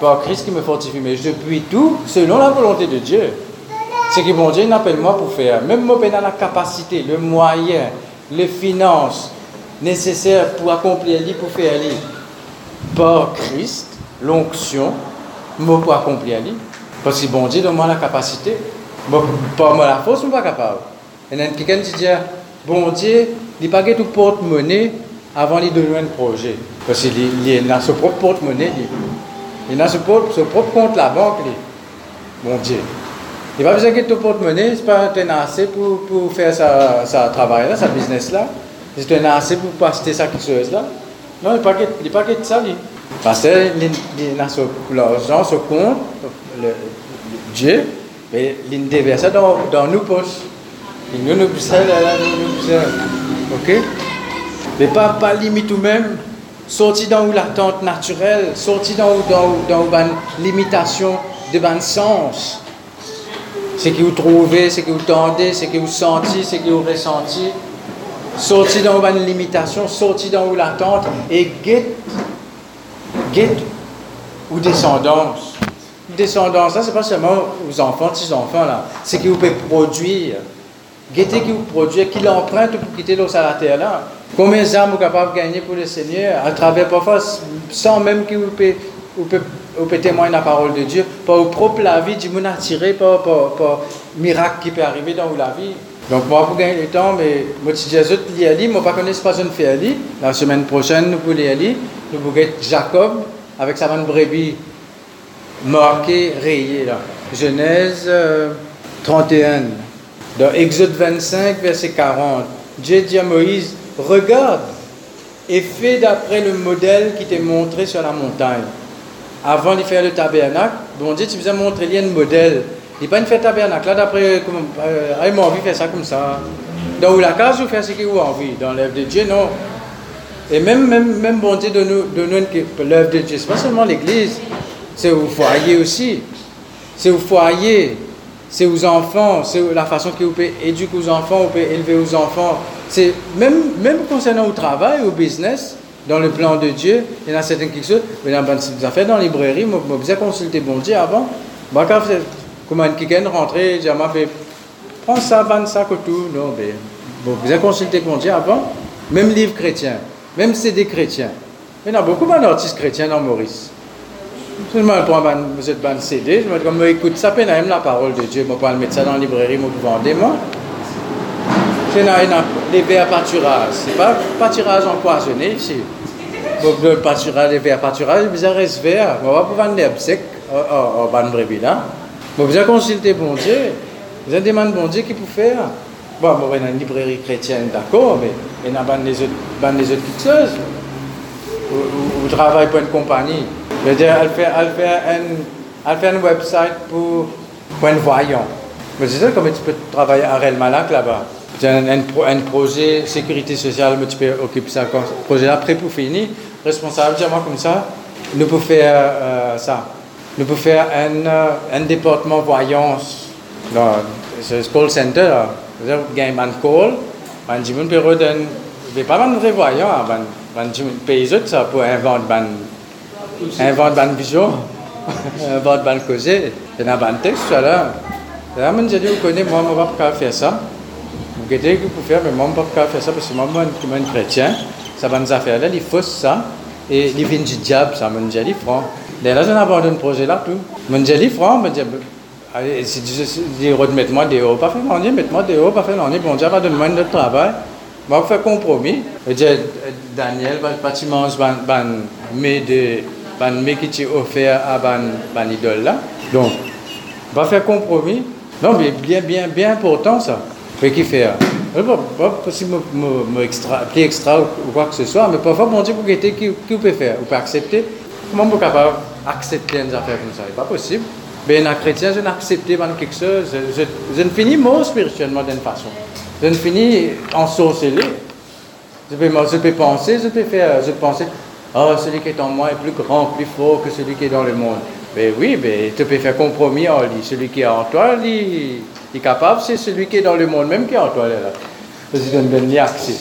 par Christ qui me fortifie, mais je puis tout selon la volonté de Dieu. C'est que mon Dieu n'appelle moi pour faire. Même moi, dans la capacité, le moyen, les finances nécessaires pour accomplir lui, pour faire lui. Par Christ, l'onction, moi pour accomplir lui. Parce que bon Dieu donne-moi la capacité. Moi, par moi la force, je ne suis pas capable. Et quelqu'un qui dit, bon Dieu, il n'a pas tout porte-monnaie avant de donner un projet. Parce qu'il a son propre porte-monnaie. Il a son propre, compte la banque. Mon Dieu. Il n'a pas besoin de ton porte-monnaie, c'est pas un assez pour, pour faire sa, travail là, sa business là. C'est un assez pour passer sa chose là. Non, il n'est pas de ça. Parce qu'il a son l'argent, son compte, Dieu, mais il déverse dans, dans nos poches. Ok? Mais pas, pas limite ou même sorti dans l'attente naturelle, sorti dans, dans, dans limitation de bon sens. Ce que vous trouvez, ce que vous tendez, ce que vous sentez, ce que vous ressentez. Sorti dans une limitation, sorti dans l'attente et guette, guette ou descendance. Descendance, ça, c'est pas seulement aux enfants, petits enfants, là. C'est que vous pouvez produire. Guettez qui vous produit, qui l'emprunte pour quitter l'eau à terre, là. Combien d'âmes vous capable de gagner pour le Seigneur? À travers parfois, sans même que vous pouvez, vous témoigner la parole de Dieu, par votre propre la vie, du monde attiré par, miracle qui peut arriver dans la vie. Donc, moi, pour gagner le temps, mais moi, si j'ai dit Ali, moi, pas connais pas une fait Ali. La semaine prochaine, nous voulons aller, nous voulons Jacob avec sa bonne brebis marquée, rayée, là. Genèse 31, euh, dans Exode 25, verset 40. Dieu dit à Moïse, regarde et fais d'après le modèle qui t'est montré sur la montagne. Avant de faire le tabernacle, bon Dieu, tu vous as montré un modèle. Il n'est pas une fait tabernacle. Là, d'après, euh, ah, il envie de faire ça comme ça. Dans la case, vous faites ce qu'il a envie. Dans l'œuvre de Dieu, non. Et même, même, même bon Dieu, de nous, de nous l'œuvre de Dieu. Ce n'est pas seulement l'église, c'est au foyer aussi. C'est au foyer c'est aux enfants, c'est la façon que vous pouvez éduquer aux enfants, vous pouvez élever aux enfants. C'est même, même concernant au travail, au business, dans le plan de Dieu, il y en a certaines choses, mais dans les affaires dans la librairie, moi, je besoin consulter bon Dieu avant. Moi, quand comment quelqu'un rentrer, je m'a fait prends ça, vends ça, que tout. Non, mais je besoin consulter bon Dieu avant. Même livre chrétien, même CD chrétien. Il y en a beaucoup d'artistes chrétiens dans Maurice. Je me prends un CD, je me dis, comme écoute ça, peine même la parole de Dieu, je vais mettre ça dans la librairie, je vais vendre moi. C'est les verres pâturage, c'est pas pâturage empoisonné ici. Le pâturage, les verres pâturage, vous avez ce verre, on va pas vendre l'herbe sec en ban brebis là. Vous avez consulté bon Dieu, avez demandé bon Dieu qui peut faire. Bon, on va dans une librairie chrétienne, d'accord, mais il y a des autres, des autres fixeuses. Vous travaillez pour une compagnie. Je veux dire, elle fait, elle fait, un, elle fait un website pour, un voyant. Mais c'est ça comment tu peux travailler à Real Malak là-bas. C'est un, un, projet sécurité sociale, mais tu peux occuper ça comme projet après pour finir. Responsable, dis-moi comme ça. Nous pouvons faire euh, ça. Nous pouvons faire un, euh, un département voyance dans ce call center. Là. C'est-à-dire, a un call, un peu de pas mal de voyants, un pays ça pour inventer invente une vision, invente une causée. Il y a un texte, là. Là, je me dis, vous connaissez, moi, je ne peux pas faire ça. Vous avez que vous faire, mais moi, je peux pas faire ça parce que moi, je suis un chrétien. Ça va nous faire là, il faut ça. Et il vient du diable, ça, je franc. Là, j'ai abandonné le projet là, tout. Je franc, je me dis, remettre-moi des hauts, pas faire l'année, mettez-moi des hauts, pas faire l'année, bon va travail. Je faire compromis. Je Daniel, de ban mec qui offert à ban, ban idole là. Donc, va faire compromis. Non, mais bien, bien, bien important ça. Fait qui faire pas, pas possible me, extra, plus extra ou, quoi que ce soit, mais parfois, bon Dieu, pour qui, qui vous peut faire? Vous pouvez accepter Comment vous capable d'accepter une affaire comme ça? C'est pas possible. Mais un chrétien, je n'accepte pas quelque chose. Je, je, ne finis mort spirituellement d'une façon. Je ne finis ensorcelé. Je peux, je peux penser, je peux faire, je peux penser, oh, celui qui est en moi est plus grand, plus fort que celui qui est dans le monde. Mais oui, mais tu peux faire compromis en lui. Celui qui est en toi, lui, est capable, c'est celui qui est dans le monde même qui est en toi. Là. Bien accès.